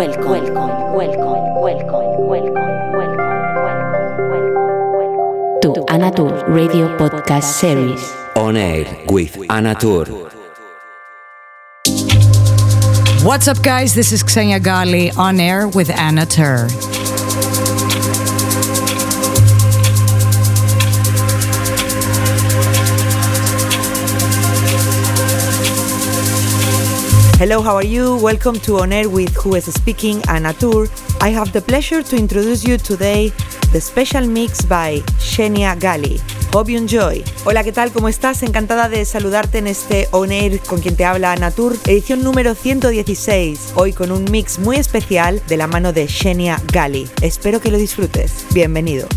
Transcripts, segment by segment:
welcome, welcome, welcome, welcome, welcome, welcome, welcome, to Anatur Radio Podcast Series. On air with Anatur. What's up, guys? This is Xenia Gali on air with Anna Tur. Hello, how are you? Welcome to On Air with Who is Speaking, Anna Tour. I have the pleasure to introduce you today the special mix by Shenia Gali. Hope you enjoy. Hola, ¿qué tal? ¿Cómo estás? Encantada de saludarte en este On Air con quien te habla Anna Tour, edición número 116. Hoy con un mix muy especial de la mano de Shenia Gali. Espero que lo disfrutes. Bienvenido.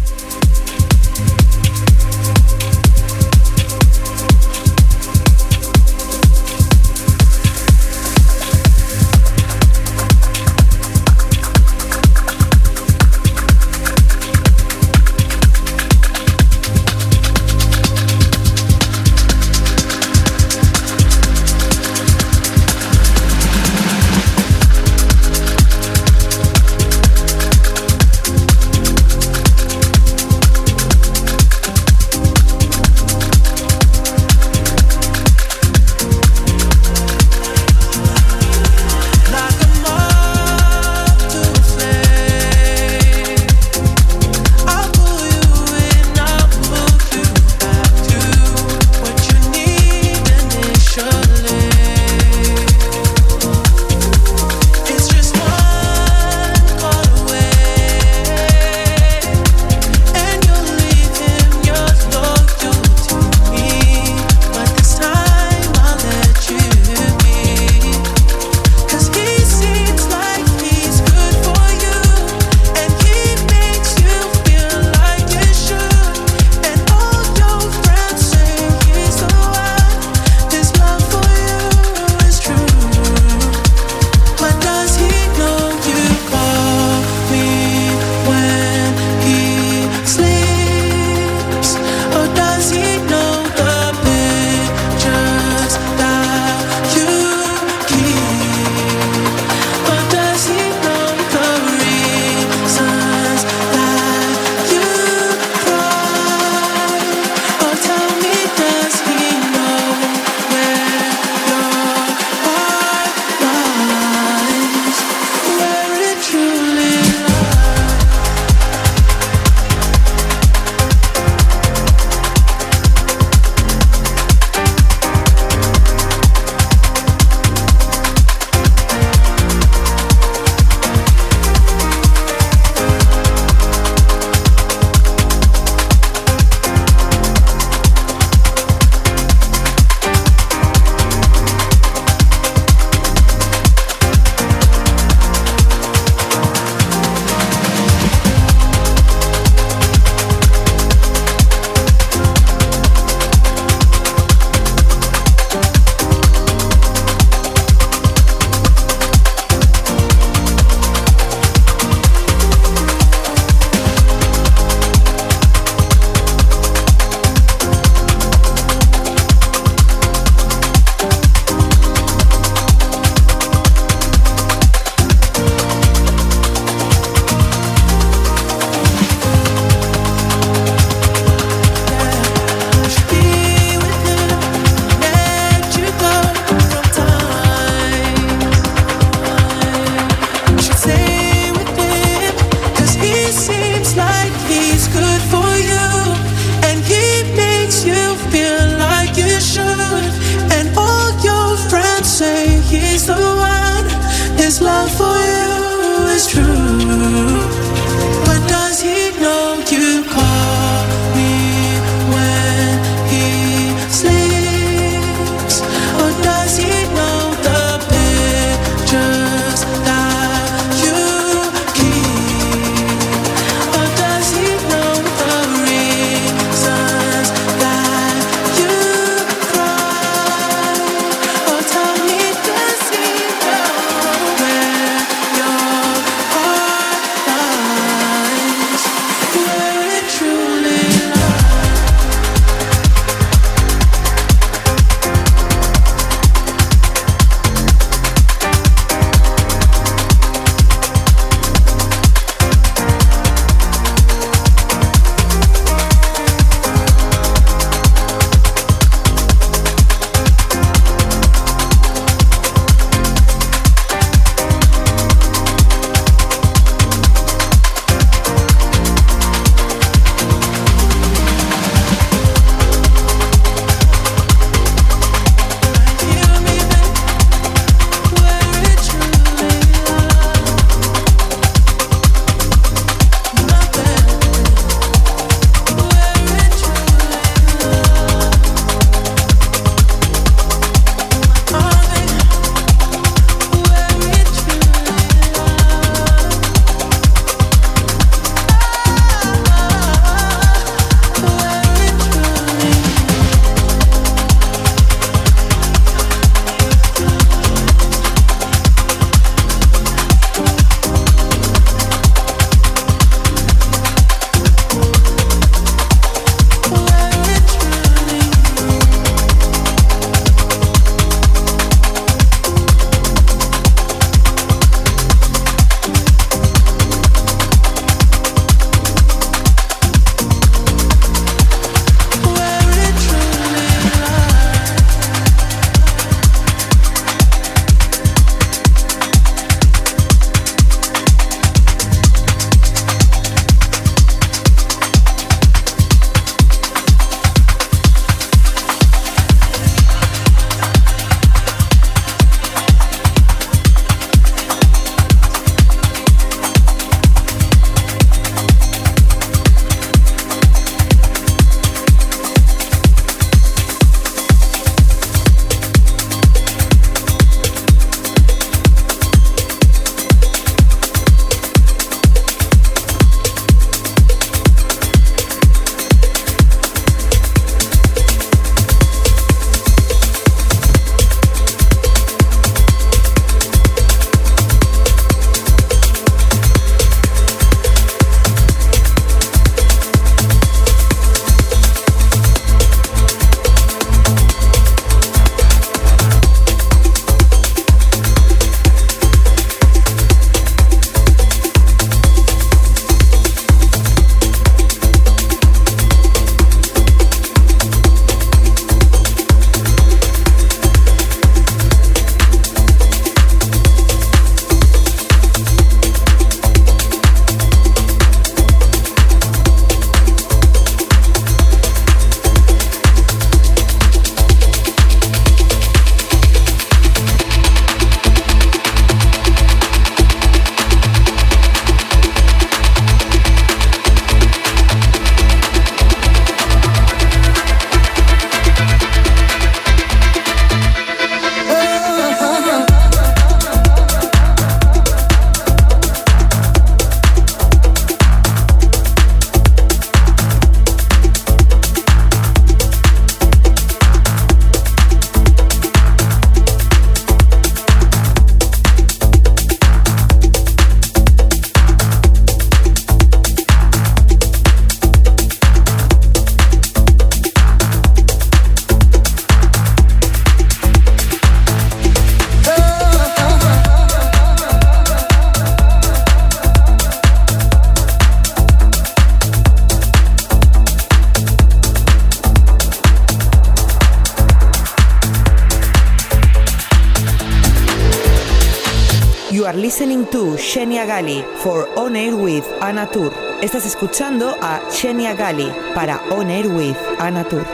Shenia Gali for On Air with Anatur. Estás escuchando a Shenia Gali para On Air with Anatur.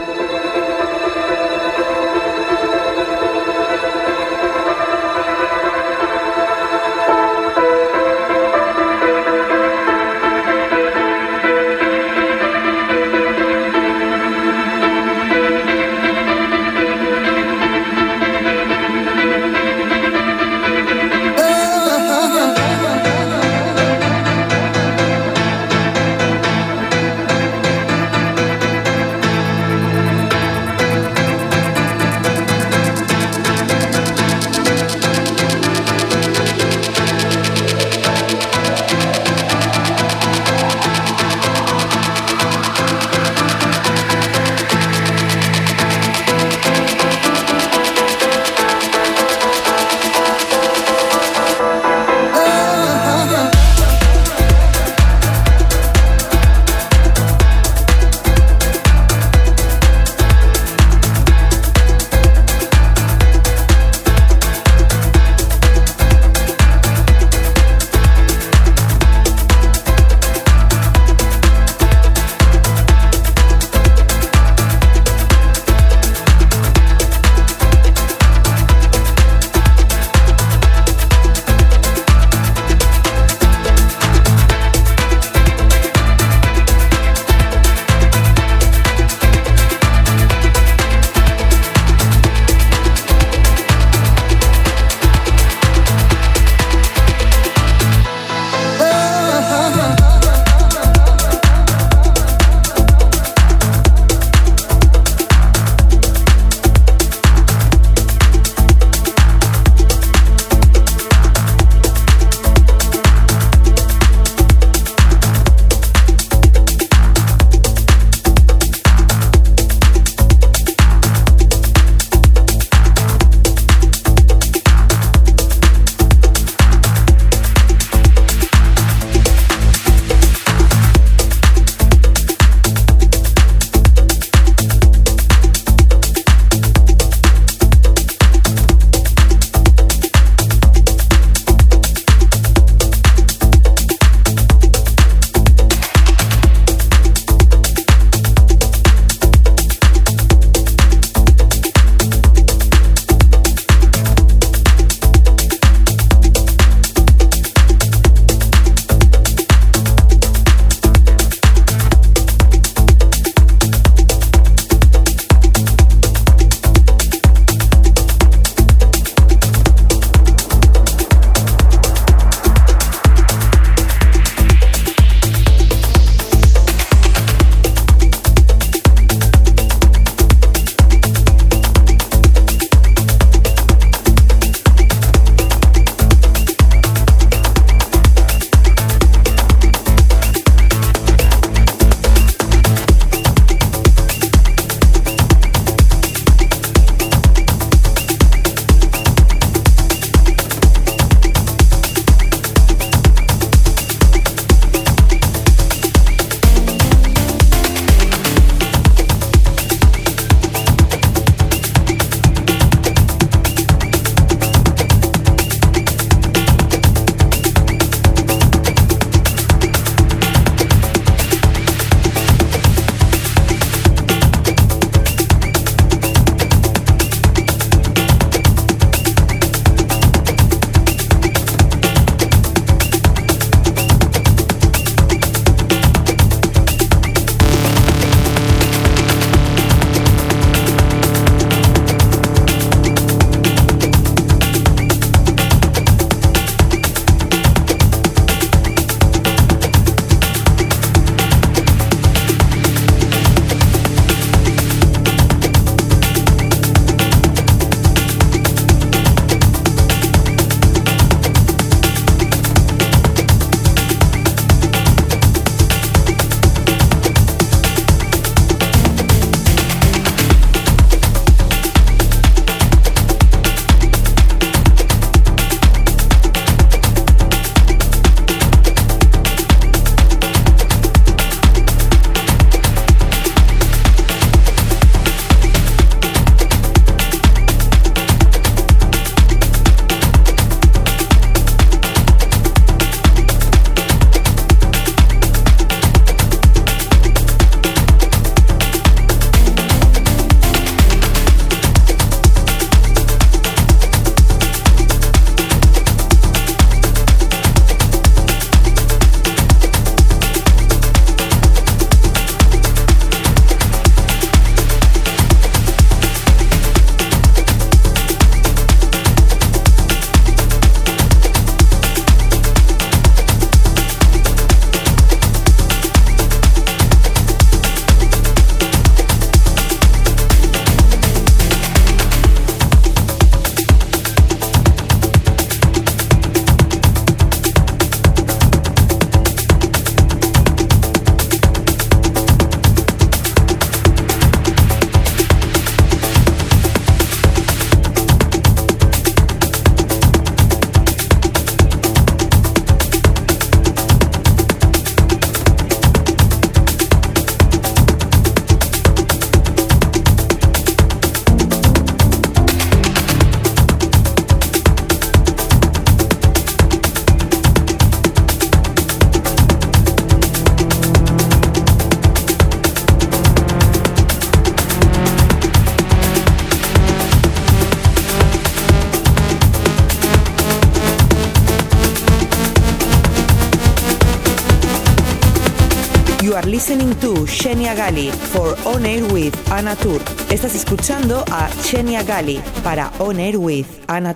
To Shenia Gali for On Air with Anna Tour. Estás escuchando a Shenia Gali para On Air with Anna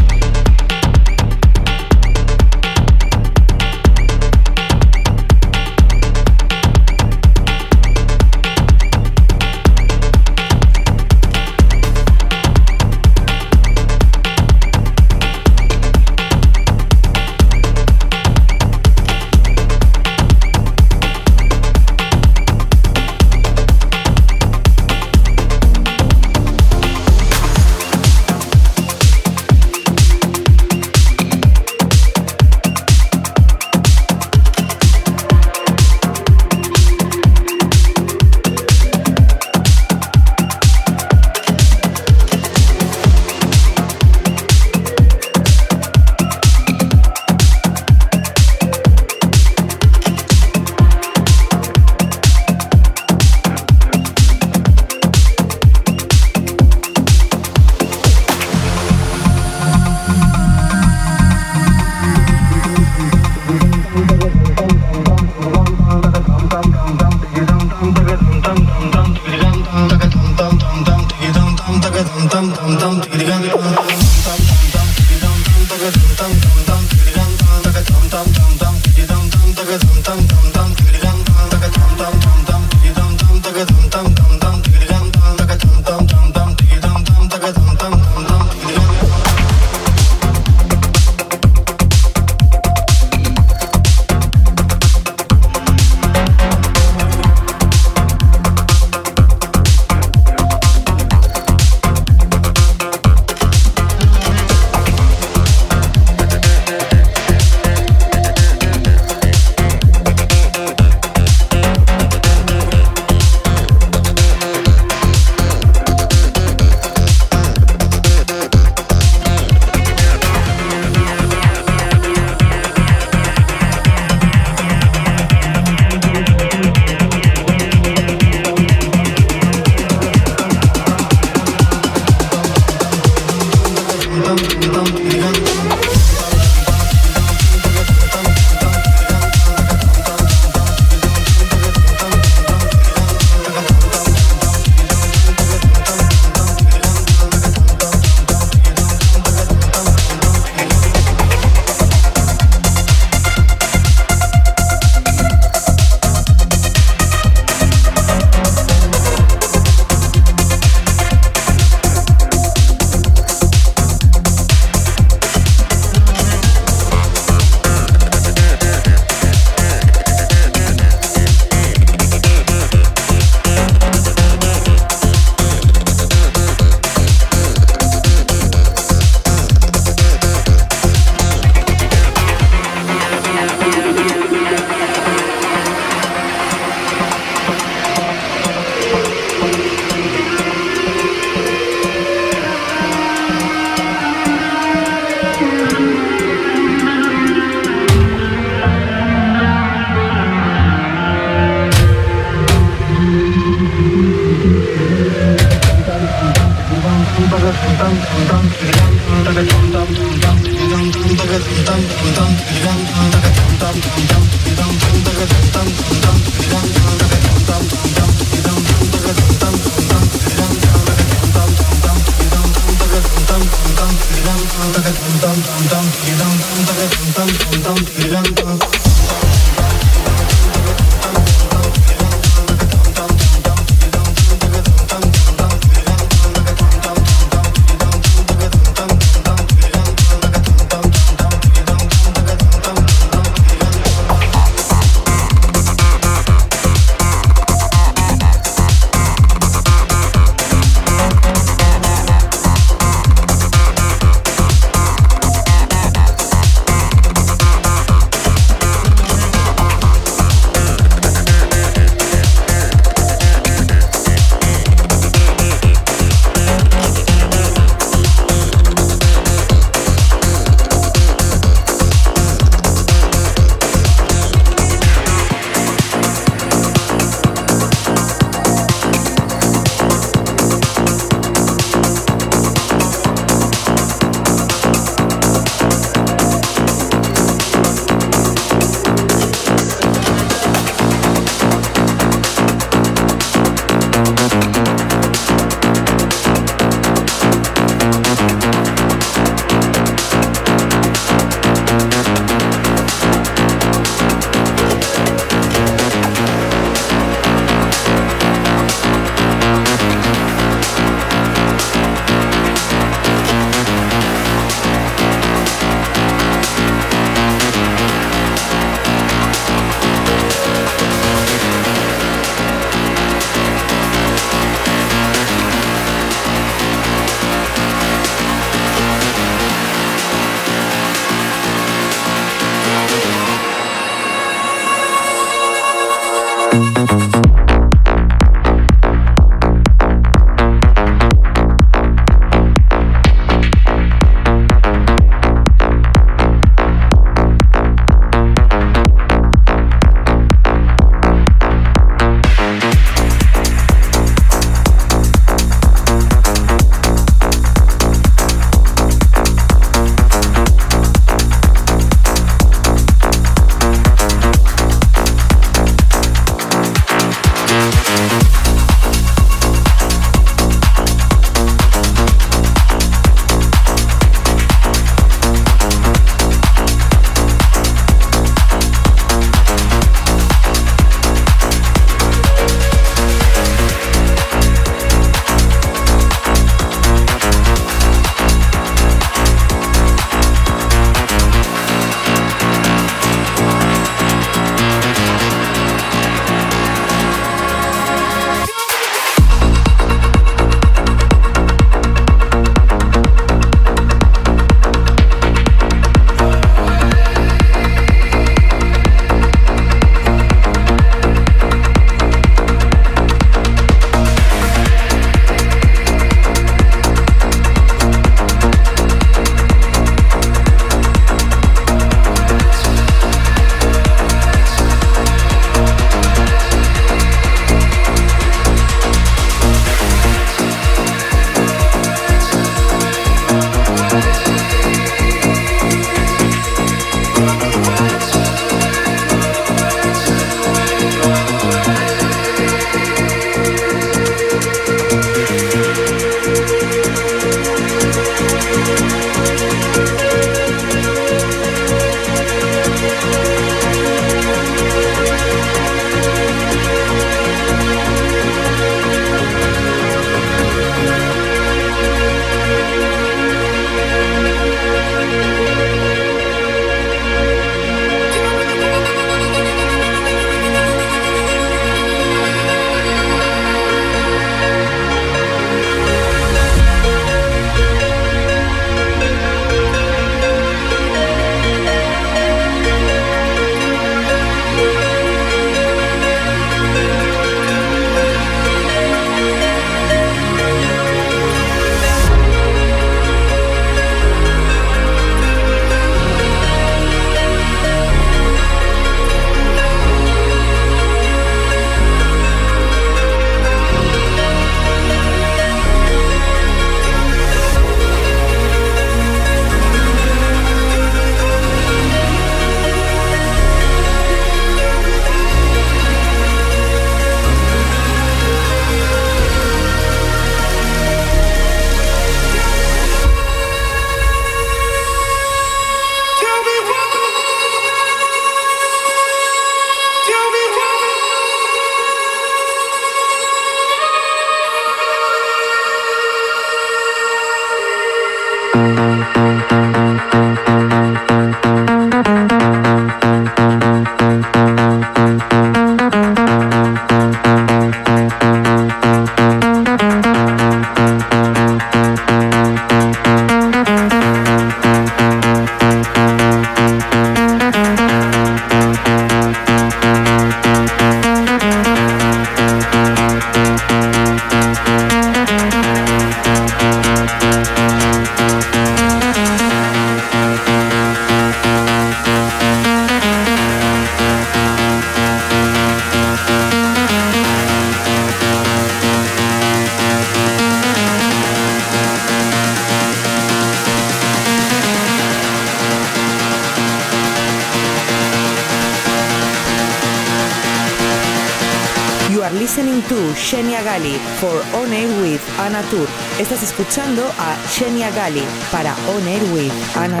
escuchando a Shenia Gali para On Air with Anna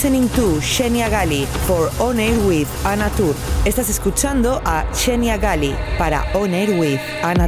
listening to Shenia Gali for On Air with Ana Tour. Estás escuchando a Shenia Gali para On Air with Ana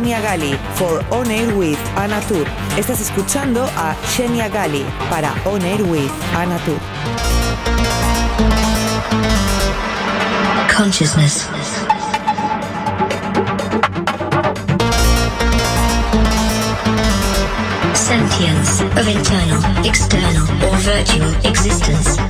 to Shenia Gali for On Air with Anna Tur. Estás escuchando a Shenia Gali para On Air with Anna Tur. Consciousness. Sentience of internal, external, or virtual existence.